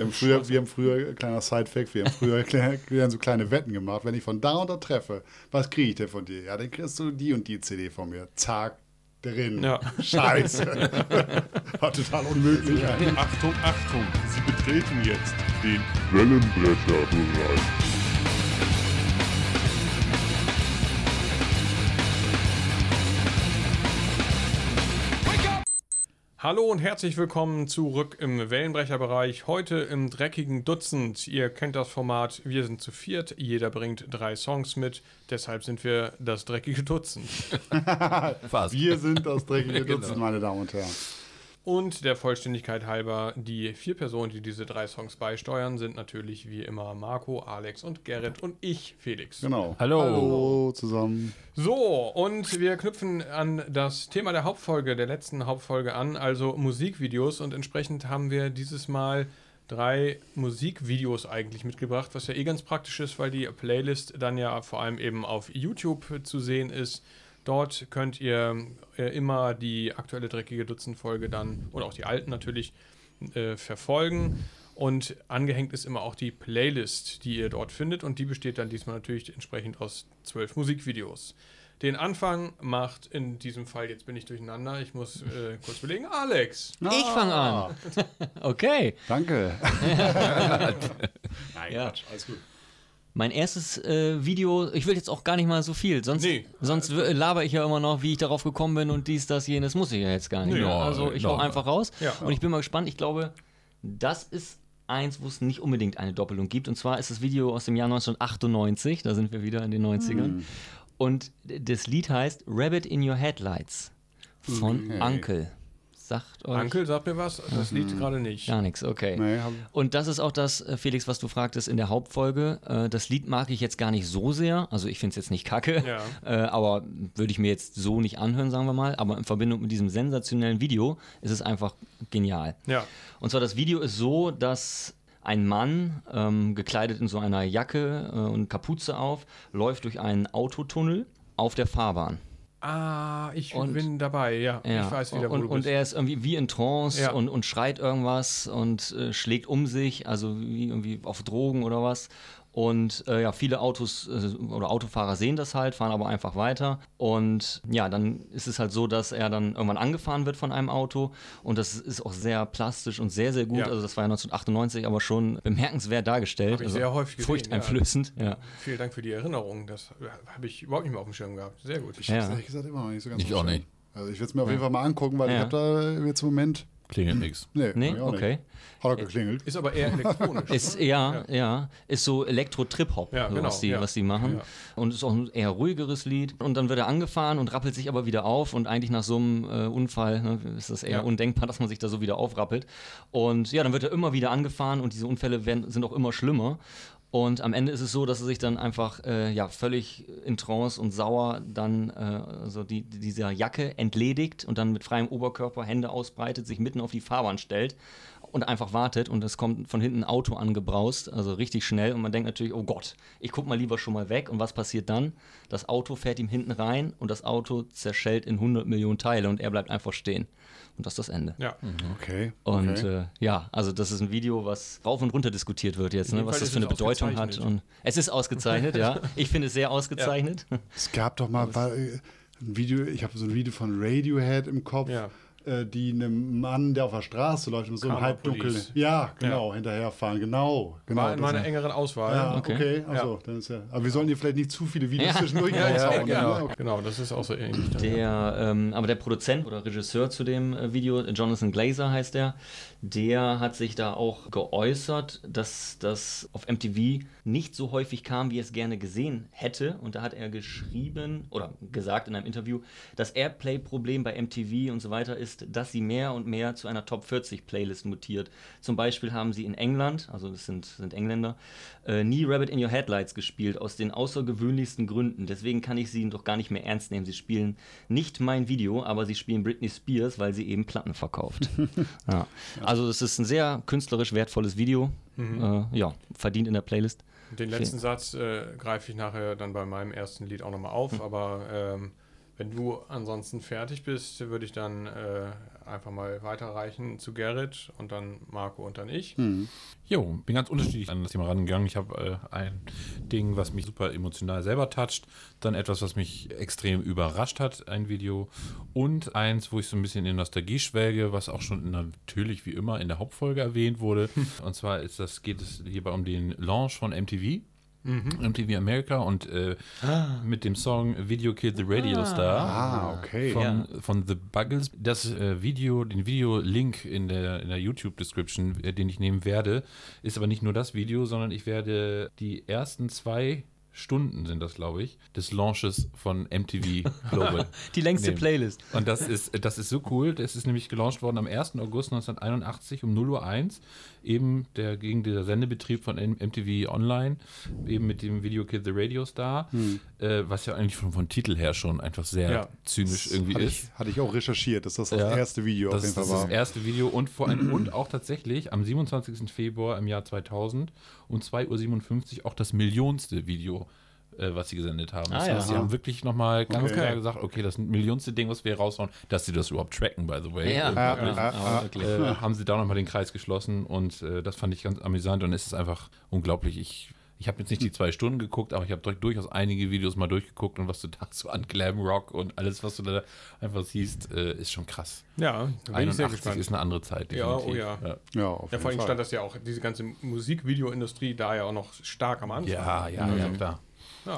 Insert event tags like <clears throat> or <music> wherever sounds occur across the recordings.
Wir haben früher, wir haben früher kleiner Sidefact, wir haben früher <laughs> wir haben so kleine Wetten gemacht. Wenn ich von da und da treffe, was kriege ich denn von dir? Ja, dann kriegst du die und die CD von mir. Zack, drin. Ja. Scheiße. <laughs> War total unmöglich. Achtung, Achtung, Sie betreten jetzt den Wellenbrecherbereich. Hallo und herzlich willkommen zurück im Wellenbrecherbereich. Heute im dreckigen Dutzend. Ihr kennt das Format, wir sind zu viert, jeder bringt drei Songs mit. Deshalb sind wir das dreckige Dutzend. <laughs> Fast. Wir sind das dreckige <laughs> Genau. Dutzend, meine Damen und Herren. Und der Vollständigkeit halber, die vier Personen, die diese drei Songs beisteuern, sind natürlich wie immer Marco, Alex und Gerrit und ich, Felix. Genau. Hallo. Hallo zusammen. So, und wir knüpfen an das Thema der Hauptfolge, der letzten Hauptfolge an, also Musikvideos. Und entsprechend haben wir dieses Mal drei Musikvideos eigentlich mitgebracht, was ja eh ganz praktisch ist, weil die Playlist dann ja vor allem eben auf YouTube zu sehen ist. Dort könnt ihr äh, immer die aktuelle dreckige Dutzend-Folge dann, oder auch die alten natürlich, äh, verfolgen. Und angehängt ist immer auch die Playlist, die ihr dort findet. Und die besteht dann diesmal natürlich entsprechend aus zwölf Musikvideos. Den Anfang macht in diesem Fall, jetzt bin ich durcheinander, ich muss äh, kurz belegen, Alex. Ich fange an. <laughs> Okay. Danke. <laughs> Nein, ja. alles gut. Mein erstes äh, Video, ich will jetzt auch gar nicht mal so viel, sonst, Nee. sonst laber ich ja immer noch, wie ich darauf gekommen bin und dies, das, jenes, muss ich ja jetzt gar nicht. Nee, ja, also ich hau einfach raus Ja. und ich bin mal gespannt. Ich glaube, das ist eins, wo es nicht unbedingt eine Doppelung gibt. Und zwar ist das Video aus dem Jahr 1998, da sind wir wieder in den 90ern. Und d- das Lied heißt Rabbit in Your Headlights von Okay. Uncle. Sagt euch Ankel, sag mir was, das Lied gerade nicht. gar nichts, okay. Nee, Und das ist auch das, äh, Felix, was du fragtest in der Hauptfolge. Äh, Das Lied mag ich jetzt gar nicht so sehr. Also ich finde es jetzt nicht kacke, Ja. <laughs> äh, aber würde ich mir jetzt so nicht anhören, sagen wir mal. Aber in Verbindung mit diesem sensationellen Video ist es einfach genial. Ja. Und zwar das Video ist so, dass ein Mann, ähm, gekleidet in so einer Jacke äh, und Kapuze auf, läuft durch einen Autotunnel auf der Fahrbahn. Ah, ich Und- bin dabei, ja. Ja, Ich weiß wieder, wo und, und er ist irgendwie wie in Trance Ja. und, und schreit irgendwas und äh, schlägt um sich, also wie irgendwie auf Drogen oder was. Und äh, ja, viele Autos äh, oder Autofahrer sehen das halt, fahren aber einfach weiter. Und ja, dann ist es halt so, dass er dann irgendwann angefahren wird von einem Auto. Und das ist auch sehr plastistisch und sehr, sehr gut. Ja. Also das war ja 1998, aber schon bemerkenswert dargestellt. Ich also sehr häufig gesehen, Furchteinflößend, ja. Vielen Dank für die Erinnerung. Das habe ich überhaupt nicht mehr auf dem Schirm gehabt. Sehr gut. Ich Ja. hab's ehrlich gesagt immer noch nicht so ganz Ich auch nicht. Also ich will es mir auf jeden Fall mal angucken, weil ich Ja. habe da jetzt im Moment. Klingelt nix. Nee, Nee, okay. Nicht. Hat er geklingelt. Ist aber eher elektronisch. Ist, ja, ja, ist so Elektro-Trip-Hop, Ja, so genau, was, die, ja. was die machen. Ja. Und ist auch ein eher ruhigeres Lied. Und dann wird er angefahren und rappelt sich aber wieder auf. Und eigentlich nach so einem äh, Unfall ne, ist das eher Ja. undenkbar, dass man sich da so wieder aufrappelt. Und ja, dann wird er immer wieder angefahren und diese Unfälle werden, sind auch immer schlimmer. Und am Ende ist es so, dass er sich dann einfach äh, ja, völlig in Trance und sauer dann äh, also die, dieser Jacke entledigt und dann mit freiem Oberkörper Hände ausbreitet, sich mitten auf die Fahrbahn stellt und einfach wartet und es kommt von hinten ein Auto angebraust, also richtig schnell und man denkt natürlich, oh Gott, ich guck mal lieber schon mal weg und was passiert dann? Das Auto fährt ihm hinten rein und das Auto zerschellt in 100 Millionen Teile und er bleibt einfach stehen. Und das ist das Ende. ja. Okay. Und okay. äh, ja, also das ist ein Video, was rauf und runter diskutiert wird jetzt, ne, was das für eine Bedeutung hat. Und es ist ausgezeichnet, ja. <laughs> Ich finde es sehr ausgezeichnet. es gab doch mal war, äh, ein Video, ich habe so ein Video von Radiohead im Kopf, Ja. Äh, die einem Mann, der auf der Straße läuft, mit so halbdunkeln. Police. Ja, genau, hinterherfahren. Genau, genau. War in meiner engeren Auswahl. Ja, Okay. okay. Also, dann ist ja. Aber wir sollen hier vielleicht nicht zu viele Videos Ja. zwischendurch <laughs> Ja, ja, raushauen. genau. ne? Okay. genau, das ist auch so ähnlich. dann, ja. Der, ähm, aber der Produzent oder Regisseur zu dem äh, Video, Jonathan Glazer heißt der, der hat sich da auch geäußert, dass das auf MTV nicht so häufig kam, wie er es gerne gesehen hätte. Und da hat er geschrieben oder gesagt in einem Interview, das Airplay-Problem bei MTV und so weiter ist, dass sie mehr und mehr zu einer Top 40 Playlist mutiert. Zum Beispiel haben sie in England, also das sind, sind Engländer, äh, nie Rabbit in Your Headlights gespielt, aus den außergewöhnlichsten Gründen. Deswegen kann ich sie doch gar nicht mehr ernst nehmen. Sie spielen nicht mein Video, aber sie spielen Britney Spears, weil sie eben Platten verkauft. <laughs> ja. Also es ist ein sehr künstlerisch wertvolles Video. Äh, ja, verdient in der Playlist. Den letzten Satz äh, greife ich nachher dann bei meinem ersten Lied auch nochmal auf, Hm. aber ähm, Wenn du ansonsten fertig bist, würde ich dann äh, einfach mal weiterreichen zu Gerrit und dann Marco und dann ich. Jo, bin ganz unterschiedlich an das Thema rangegangen. Ich habe äh, ein Ding, was mich super emotional selber toucht, dann etwas, was mich extrem überrascht hat, ein Video und eins, wo ich so ein bisschen in Nostalgie schwelge, was auch schon natürlich wie immer in der Hauptfolge erwähnt wurde. <laughs> und zwar ist das, geht es hierbei um den Launch von MTV. MTV America und äh, mit dem Song Video Killed the Radio Star. Ah, okay. von, von The Buggles. Das äh, Video, den Video-Link in der, in der YouTube-Description, äh, den ich nehmen werde, ist aber nicht nur das Video, sondern ich werde die ersten zwei Stunden sind das, glaube ich, des Launches von MTV Global. <laughs> Die längste nehmen. Playlist. Und das ist, das ist so cool. Das ist nämlich gelauncht worden am 1. August 1981 um 0 Uhr 1. Eben der, gegen der Sendebetrieb von MTV Online, eben mit dem Video Kid the Radio Star, äh, was ja eigentlich von, von Titel her schon einfach sehr Ja. zynisch irgendwie Hatte ist. ich, hatte ich auch recherchiert, dass das das Ja. erste Video Das auf jeden ist Fall das, war. das erste Video und vor allem und auch tatsächlich am 27. Februar im Jahr 2000 um 2.57 Uhr auch das millionste Video, äh, was sie gesendet haben. Das Ah, heißt, ja. sie haben wirklich nochmal ganz Okay. klar gesagt, okay, das millionste Ding, was wir raushauen, dass sie das überhaupt tracken, by the way. Ja, Und Ja, wirklich, ja, ja. wirklich. äh, haben sie da nochmal den Kreis geschlossen und äh, das fand ich ganz amüsant und es ist einfach unglaublich. Ich, ich habe jetzt nicht die zwei Stunden geguckt, aber ich habe durchaus einige Videos mal durchgeguckt und was du <laughs> da so an Glam Rock und alles, was du da einfach siehst, äh, ist schon krass. Ja, da bin ich sehr 81 gespannt. ist eine andere Zeit. Ja, definitiv. oh ja. Ja, auf Ja, vor allem Fall. stand das ja auch, diese ganze Musikvideoindustrie da ja auch noch stark am Anfang. Ja, ja, ja, klar.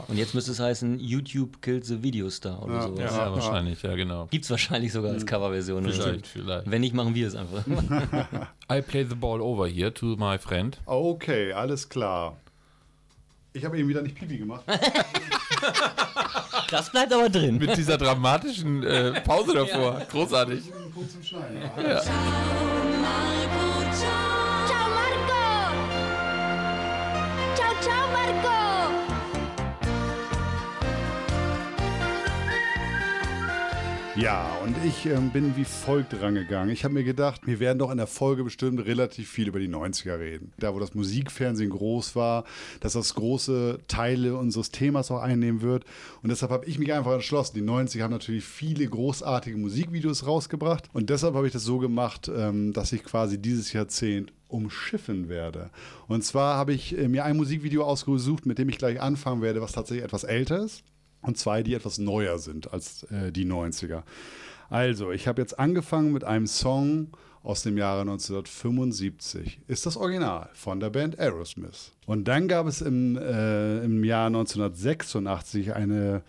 Und jetzt müsste es heißen, YouTube kills the Video Star oder Ja, sowas. Ja, Ja. wahrscheinlich, ja, genau. Gibt's wahrscheinlich sogar als Coverversion. oder so. Vielleicht, vielleicht. Wenn nicht, machen wir es einfach. <laughs> I play the ball over here to my friend. Okay, alles klar. Ich habe eben wieder nicht Pipi gemacht. Das bleibt aber drin. Mit dieser dramatischen äh, Pause davor. Großartig. Kurz zum Schneiden. Ciao Marco! Ciao, ciao Marco! Ja, und ich ähm, bin wie folgt rangegangen. Ich habe mir gedacht, wir werden doch in der Folge bestimmt relativ viel über die 90er reden. Da, wo das Musikfernsehen groß war, dass das große Teile unseres Themas auch einnehmen wird. Und deshalb habe ich mich einfach entschlossen. Die 90er haben natürlich viele großartige Musikvideos rausgebracht. Und deshalb habe ich das so gemacht, ähm, dass ich quasi dieses Jahrzehnt umschiffen werde. Und zwar habe ich äh, mir ein Musikvideo ausgesucht, mit dem ich gleich anfangen werde, was tatsächlich etwas älter ist und zwei, die etwas neuer sind als äh, die 90er. Also, ich habe jetzt angefangen mit einem Song aus dem Jahre 1975. Ist das Original von der Band Aerosmith. Und dann gab es im, äh, im Jahr 1986 eine,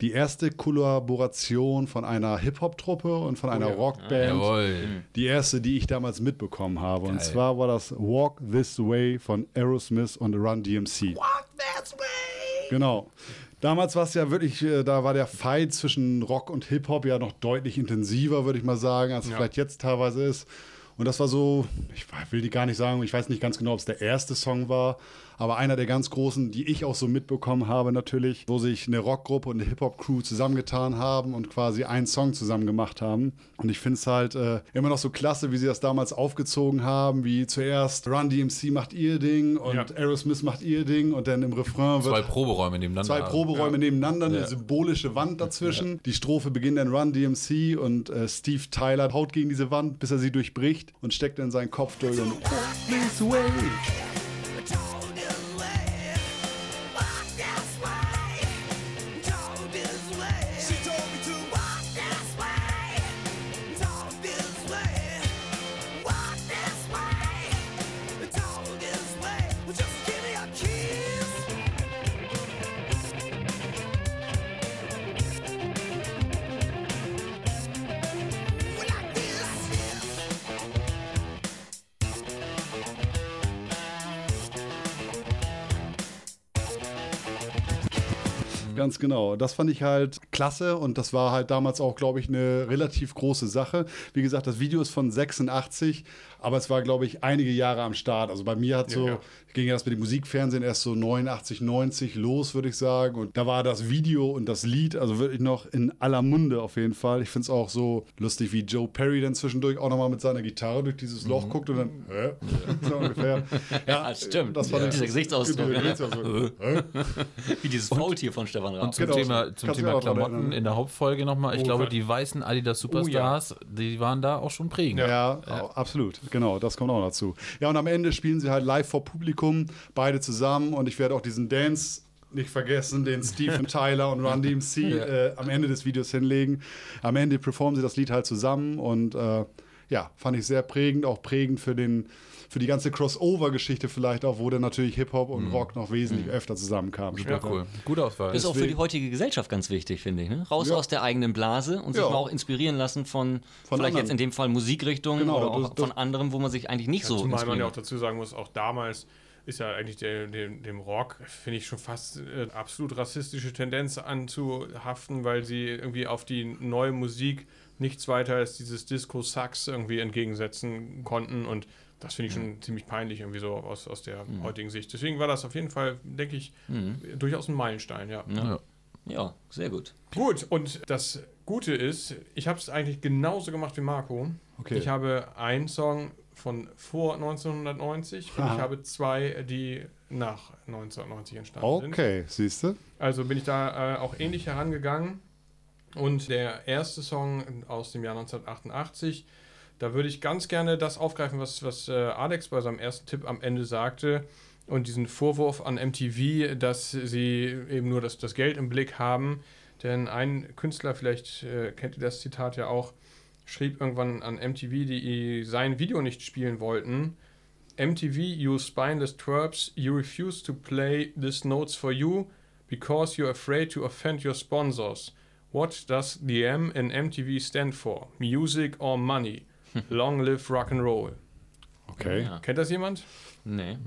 die erste Kollaboration von einer Hip-Hop-Truppe und von einer ja. Rockband. Jawohl. Die erste, die ich damals mitbekommen habe. Und Geil. zwar war das Walk This Way von Aerosmith und Run DMC. Walk This Way! Genau. Damals war es ja wirklich, äh, da war der Fight zwischen Rock und Hip-Hop ja noch deutlich intensiver, würde ich mal sagen, als es Ja. vielleicht jetzt teilweise ist. Und das war so, ich will die gar nicht sagen, ich weiß nicht ganz genau, ob es der erste Song war, aber einer der ganz großen, die ich auch so mitbekommen habe natürlich, wo sich eine Rockgruppe und eine Hip-Hop-Crew zusammengetan haben und quasi einen Song zusammen gemacht haben. Und ich finde es halt äh, immer noch so klasse, wie sie das damals aufgezogen haben, wie zuerst Run DMC macht ihr Ding und Ja. Aerosmith macht ihr Ding und dann im Refrain wird Zwei Proberäume nebeneinander. Zwei Proberäume nebeneinander, eine Ja. symbolische Wand dazwischen. Die Strophe beginnt dann Run DMC und äh, Steve Tyler haut gegen diese Wand, bis er sie durchbricht und steckt in seinen Kopf durch und Ganz genau. Das fand ich halt klasse und das war halt damals auch, glaube ich, eine relativ große Sache. Wie gesagt, das Video ist von 86, aber es war, glaube ich, einige Jahre am Start. Also bei mir hat so, Ja, ja. ging ja das mit dem Musikfernsehen erst so 89, 90 los, würde ich sagen. Und da war das Video und das Lied, also wirklich noch in aller Munde auf jeden Fall. Ich finde es auch so lustig, wie Joe Perry dann zwischendurch auch nochmal mit seiner Gitarre durch dieses Loch guckt und dann, hä? So ungefähr. Ja, <laughs> Ja, stimmt. Das fand Ja. ich, Dieser Gesichtsausdruck, Dieser ne? Gesichtsausdruck. <laughs> Wie dieses Faultier von Stefan Van Und Raab. zum Genau, Thema, zum Thema Klamotten in der Hauptfolge nochmal. Ich Oh, glaube, Gott. die weißen Adidas Superstars, die waren da auch schon prägend. Ja, au- absolut. Genau, das kommt auch dazu. Ja, und am Ende spielen sie halt live vor Publikum, beide zusammen. Und ich werde auch diesen Dance nicht vergessen, den Stephen <laughs> Tyler und Run DMC äh, am Ende des Videos hinlegen. Am Ende performen sie das Lied halt zusammen und äh, ja, fand ich sehr prägend, auch prägend für den für die ganze Crossover-Geschichte vielleicht auch, wo dann natürlich Hip-Hop und Rock noch wesentlich öfter zusammenkamen. Ja, cool. Gute Auswahl. Das ist auch für die heutige Gesellschaft ganz wichtig, finde ich. Ne? Raus Ja. aus der eigenen Blase und sich Ja. mal auch inspirieren lassen von, Von vielleicht anderen. jetzt in dem Fall Musikrichtungen Genau, oder auch das- das- von anderem, wo man sich eigentlich nicht so Zumal man ja auch dazu sagen muss, auch damals ist ja eigentlich der, dem, dem Rock, finde ich schon fast äh, absolut rassistische Tendenz anzuhaften, weil sie irgendwie auf die neue Musik nichts weiter als dieses Disco-Sax irgendwie entgegensetzen konnten und das finde ich schon ziemlich peinlich irgendwie so aus, aus der heutigen Sicht. Deswegen war das auf jeden Fall, denke ich, durchaus ein Meilenstein, ja. Ja. Ja, sehr gut. Gut, und das Gute ist, ich habe es eigentlich genauso gemacht wie Marco. Okay. Ich habe einen Song von vor 1990 und Aha. ich habe zwei, die nach 1990 entstanden sind. Okay, siehst du? Also bin ich da äh, auch ähnlich herangegangen. Und der erste Song aus dem Jahr 1988, da würde ich ganz gerne das aufgreifen, was, was äh, Alex bei seinem ersten Tipp am Ende sagte. Und diesen Vorwurf an MTV, dass sie eben nur das, das Geld im Blick haben. Denn ein Künstler, vielleicht äh, kennt ihr das Zitat ja auch, schrieb irgendwann an MTV, die sein Video nicht spielen wollten. MTV, you spineless twerps, you refuse to play this notes for you because you're afraid to offend your sponsors. What does the M in MTV stand for? Music or money? Long live rock and roll. Okay. Ja. Kennt das jemand? Nee.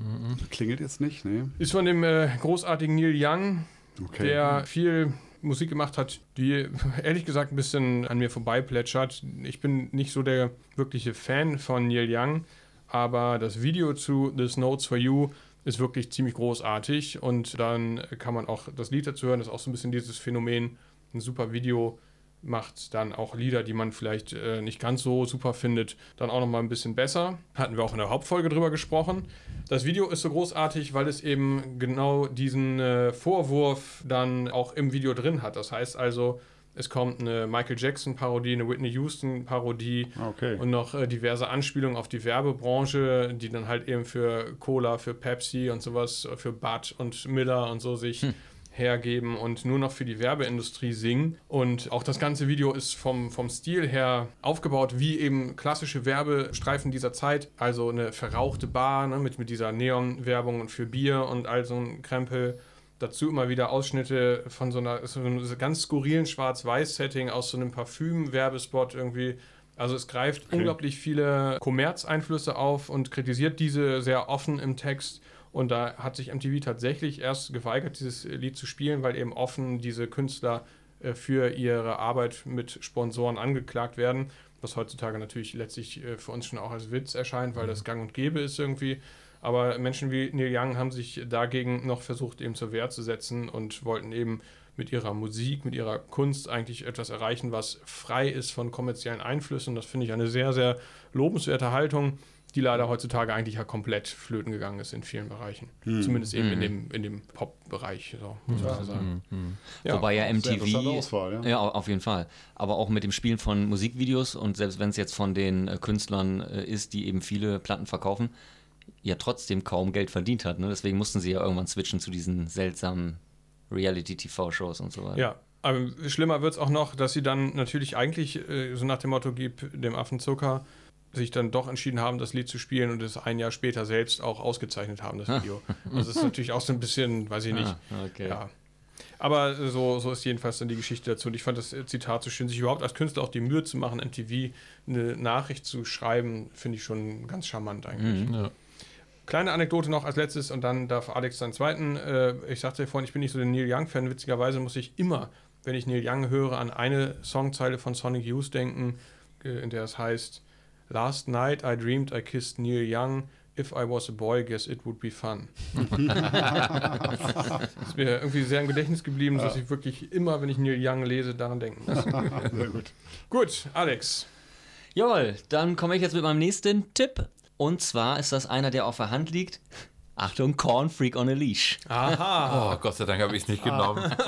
Klingelt jetzt nicht, ne? Ist von dem äh, großartigen Neil Young, Okay. der viel Musik gemacht hat, die <laughs> ehrlich gesagt ein bisschen an mir vorbeiplätschert. Ich bin nicht so der wirkliche Fan von Neil Young, aber das Video zu This Notes for You ist wirklich ziemlich großartig und dann kann man auch das Lied dazu hören. Das ist auch so ein bisschen dieses Phänomen, ein super Video macht dann auch Lieder, die man vielleicht äh, nicht ganz so super findet, dann auch nochmal ein bisschen besser. Hatten wir auch in der Hauptfolge drüber gesprochen. Das Video ist so großartig, weil es eben genau diesen äh, Vorwurf dann auch im Video drin hat. Das heißt also, es kommt eine Michael Jackson-Parodie, eine Whitney Houston-Parodie Okay. und noch äh, diverse Anspielungen auf die Werbebranche, die dann halt eben für Cola, für Pepsi und sowas, für Bud und Miller und so sich hergeben und nur noch für die Werbeindustrie singen. Und auch das ganze Video ist vom, vom Stil her aufgebaut wie eben klassische Werbestreifen dieser Zeit. Also eine verrauchte Bar ne, mit, mit dieser Neon-Werbung und für Bier und all so ein Krempel. Dazu immer wieder Ausschnitte von so, einer, so einem ganz skurrilen Schwarz-Weiß-Setting aus so einem Parfüm-Werbespot irgendwie. Also es greift unglaublich viele Kommerzeinflüsse auf und kritisiert diese sehr offen im Text. Und da hat sich MTV tatsächlich erst geweigert, dieses Lied zu spielen, weil eben offen diese Künstler äh, für ihre Arbeit mit Sponsoren angeklagt werden. Was heutzutage natürlich letztlich äh, für uns schon auch als Witz erscheint, weil das gang und gäbe ist irgendwie. Aber Menschen wie Neil Young haben sich dagegen noch versucht, eben zur Wehr zu setzen und wollten eben mit ihrer Musik, mit ihrer Kunst eigentlich etwas erreichen, was frei ist von kommerziellen Einflüssen. Das finde ich eine sehr, sehr lobenswerte Haltung, die leider heutzutage eigentlich ja komplett flöten gegangen ist in vielen Bereichen. Zumindest eben in dem, in dem Pop-Bereich, so, muss man so sagen. Ja. Wobei ja Sehr interessante MTV. Auswahl, ja. Ja, au- auf jeden Fall. Aber auch mit dem Spielen von Musikvideos und selbst wenn es jetzt von den äh, Künstlern äh, ist, die eben viele Platten verkaufen, ja trotzdem kaum Geld verdient hat. Ne? Deswegen mussten sie ja irgendwann switchen zu diesen seltsamen Reality-TV-Shows und so weiter. Ja, aber schlimmer wird es auch noch, dass sie dann natürlich eigentlich äh, so nach dem Motto gib dem Affen Zucker sich dann doch entschieden haben, das Lied zu spielen und es ein Jahr später selbst auch ausgezeichnet haben, das Video. Also das ist natürlich auch so ein bisschen, weiß ich nicht. Ah, okay. Ja. Aber so, so ist jedenfalls dann die Geschichte dazu. Und ich fand das Zitat so schön, sich überhaupt als Künstler auch die Mühe zu machen, MTV eine Nachricht zu schreiben, finde ich schon ganz charmant eigentlich. Ja. Kleine Anekdote noch als letztes und dann darf Alex seinen zweiten. Äh, ich sagte ja vorhin, ich bin nicht so der Neil Young-Fan. Witzigerweise muss ich immer, wenn ich Neil Young höre, an eine Songzeile von Sonic Youth denken, äh, in der es heißt: Last night I dreamed I kissed Neil Young. If I was a boy, guess it would be fun. <laughs> ist mir irgendwie sehr im Gedächtnis geblieben, dass ich wirklich immer, wenn ich Neil Young lese, daran denken muss. <laughs> Sehr gut. Gut, Alex. Jawohl, dann komme ich jetzt mit meinem nächsten Tipp. Und zwar ist das einer, der auf der Hand liegt, Achtung, Corn Freak on a Leash. Aha. Oh, Gott sei Dank habe ich es nicht genommen. <laughs>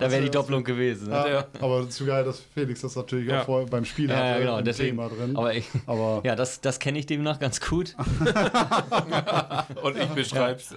Da wäre die Doppelung gewesen. Ne? Ja, aber zu geil, dass Felix das natürlich Ja. auch vorher beim Spiel Ja, hatte, ja, genau, deswegen. Thema drin. Aber, ich, Aber- <laughs> ja, das, das kenne ich demnach ganz gut. <laughs> Und ich beschreib's.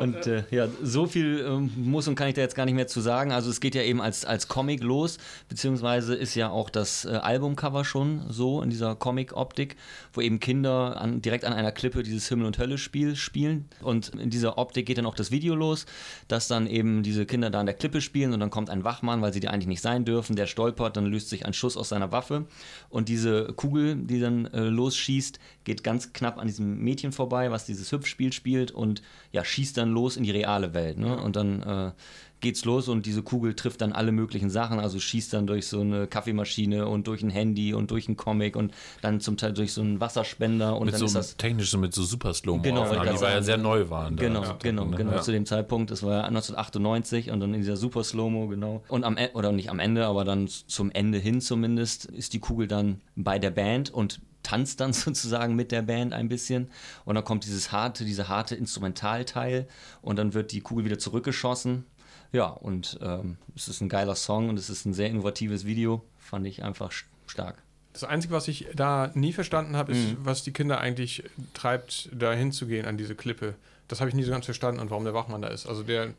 Und äh, ja, so viel ähm, muss und kann ich da jetzt gar nicht mehr zu sagen. Also es geht ja eben als, als Comic los, beziehungsweise ist ja auch das äh, Albumcover schon so in dieser Comic-Optik, wo eben Kinder an, direkt an einer Klippe dieses Himmel- und Hölle-Spiel spielen. Und in dieser Optik geht dann auch das Video los, dass dann eben diese Kinder da an der Klippe spielen und dann kommt ein Wachmann, weil sie die eigentlich nicht sein dürfen, der stolpert, dann löst sich ein Schuss aus seiner Waffe und diese Kugel, die dann äh, losschießt, geht ganz knapp an diesem Mädchen vorbei, was dieses Hüpfspiel spielt und ja, schießt dann los in die reale Welt. Ne? Und dann äh, geht's los und diese Kugel trifft dann alle möglichen Sachen, also schießt dann durch so eine Kaffeemaschine und durch ein Handy und durch einen Comic und dann zum Teil durch so einen Wasserspender und Mit dann so ist das technischen, mit so super slow Genau, wollte ich die war ja sehr neu waren. da. Genau, Ja. genau, genau. Ja. Zu dem Zeitpunkt, das war ja 1998 und dann in dieser Super Slow-Mo, genau. Und am Ende, oder nicht am Ende, aber dann zum Ende hin zumindest, ist die Kugel dann bei der Band und tanzt dann <laughs> sozusagen mit der Band ein bisschen. Und dann kommt dieses harte, diese harte Instrumentalteil und dann wird die Kugel wieder zurückgeschossen. Ja, und ähm, es ist ein geiler Song und es ist ein sehr innovatives Video. Fand ich einfach st- stark. Das Einzige, was ich da nie verstanden habe, ist, was die Kinder eigentlich treibt, da hinzugehen an diese Klippe. Das habe ich nie so ganz verstanden und warum der Wachmann da ist. Also der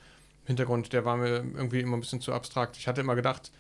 Hintergrund, der war mir irgendwie immer ein bisschen zu abstrakt. Ich hatte immer gedacht,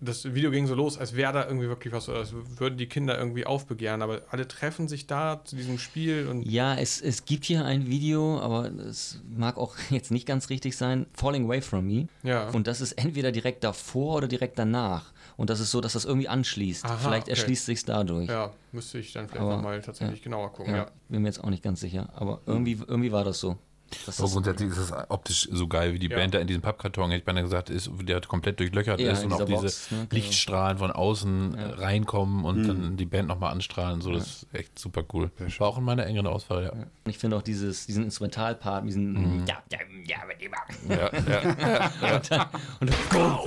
das Video ging so los, als wäre da irgendwie wirklich was, oder als würden die Kinder irgendwie aufbegehren, aber alle treffen sich da zu diesem Spiel und Ja, es, es gibt hier ein Video, aber es mag auch <laughs> jetzt nicht ganz richtig sein. Falling Away From Me. Ja. Und das ist entweder direkt davor oder direkt danach. Und das ist so, dass das irgendwie anschließt. Aha, Vielleicht okay. erschließt sich dadurch. ja, müsste ich dann vielleicht nochmal tatsächlich genauer gucken. Ja, Ja. Bin mir jetzt auch nicht ganz sicher. Aber irgendwie, irgendwie war das so. Dass Aber das, grundsätzlich ist es optisch so geil, wie die Ja. Band da in diesem Pappkarton, hätte ich beinahe gesagt, ist, der komplett durchlöchert Ja, ist und auch diese Box, ne, genau. Lichtstrahlen von außen äh, reinkommen und dann die Band nochmal anstrahlen. So, das ist echt super cool. War auch in meiner engeren Auswahl, ja. ich finde auch dieses, diesen Instrumentalpart, diesen ja, ja, ja, ja, ja, ja. <laughs> und dann, und dann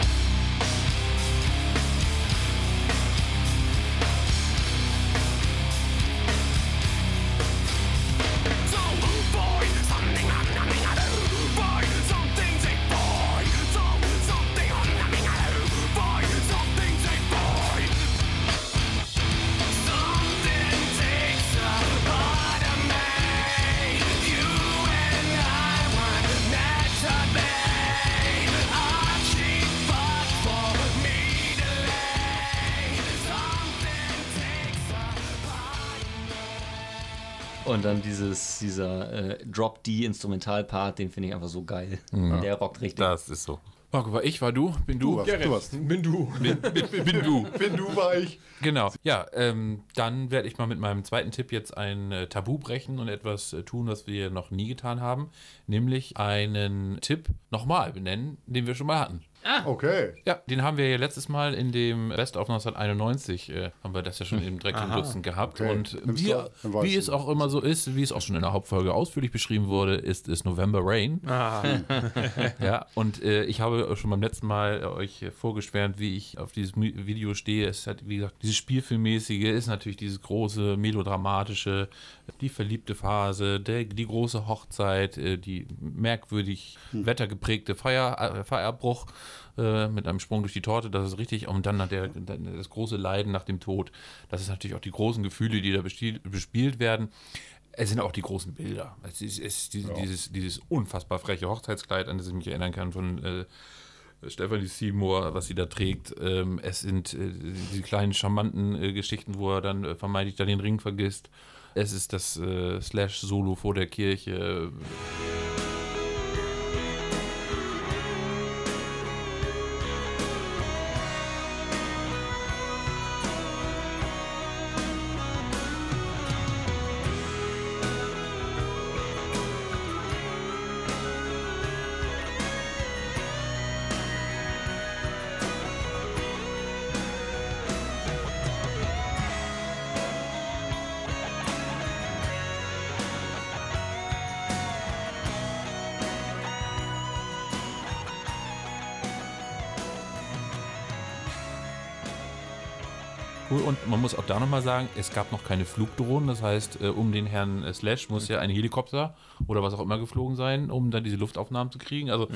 dieser äh, Drop D Instrumentalpart, den finde ich einfach so geil. Der rockt richtig. Das ist so. Marco, war ich, war du? Bin du? Du warst, du warst. Bin du. Bin, bin, bin du. <laughs> Wenn du war ich. Genau. Ja, ähm, dann werde ich mal mit meinem zweiten Tipp jetzt ein äh, Tabu brechen und etwas äh, tun, was wir noch nie getan haben. Nämlich einen Tipp nochmal benennen, den wir schon mal hatten. Okay. Ja, den haben wir ja letztes Mal in dem Best of 1991, äh, haben wir das ja schon im Dreck im Dutzend gehabt. Okay. Und wie, wie du. es auch immer so ist, wie es auch schon in der Hauptfolge ausführlich beschrieben wurde, ist es November Rain. Ah, <laughs> Ja, und äh, ich habe schon beim letzten Mal äh, euch vorgeschwärmt, wie ich auf dieses Video stehe. Es hat, wie gesagt, dieses Spielfilmmäßige ist natürlich dieses große, melodramatische, die verliebte Phase, der, die große Hochzeit, äh, die merkwürdig wettergeprägte Feier, äh, Feierbruch äh, mit einem Sprung durch die Torte, das ist richtig. Und dann der, dann das große Leiden nach dem Tod. Das ist natürlich auch die großen Gefühle, die da bespielt werden. Es sind auch die großen Bilder. Es ist, es ist diese, dieses, dieses unfassbar freche Hochzeitskleid, an das ich mich erinnern kann von äh, Stephanie Seymour, was sie da trägt. Ähm, es sind äh, die kleinen charmanten äh, Geschichten, wo er dann äh, vermeintlich da den Ring vergisst. Es ist das äh, Slash-Solo vor der Kirche. Cool. Und man muss auch da nochmal sagen, es gab noch keine Flugdrohnen. Das heißt, äh, um den Herrn äh, Slash muss ja ein Helikopter oder was auch immer geflogen sein, um dann diese Luftaufnahmen zu kriegen. Also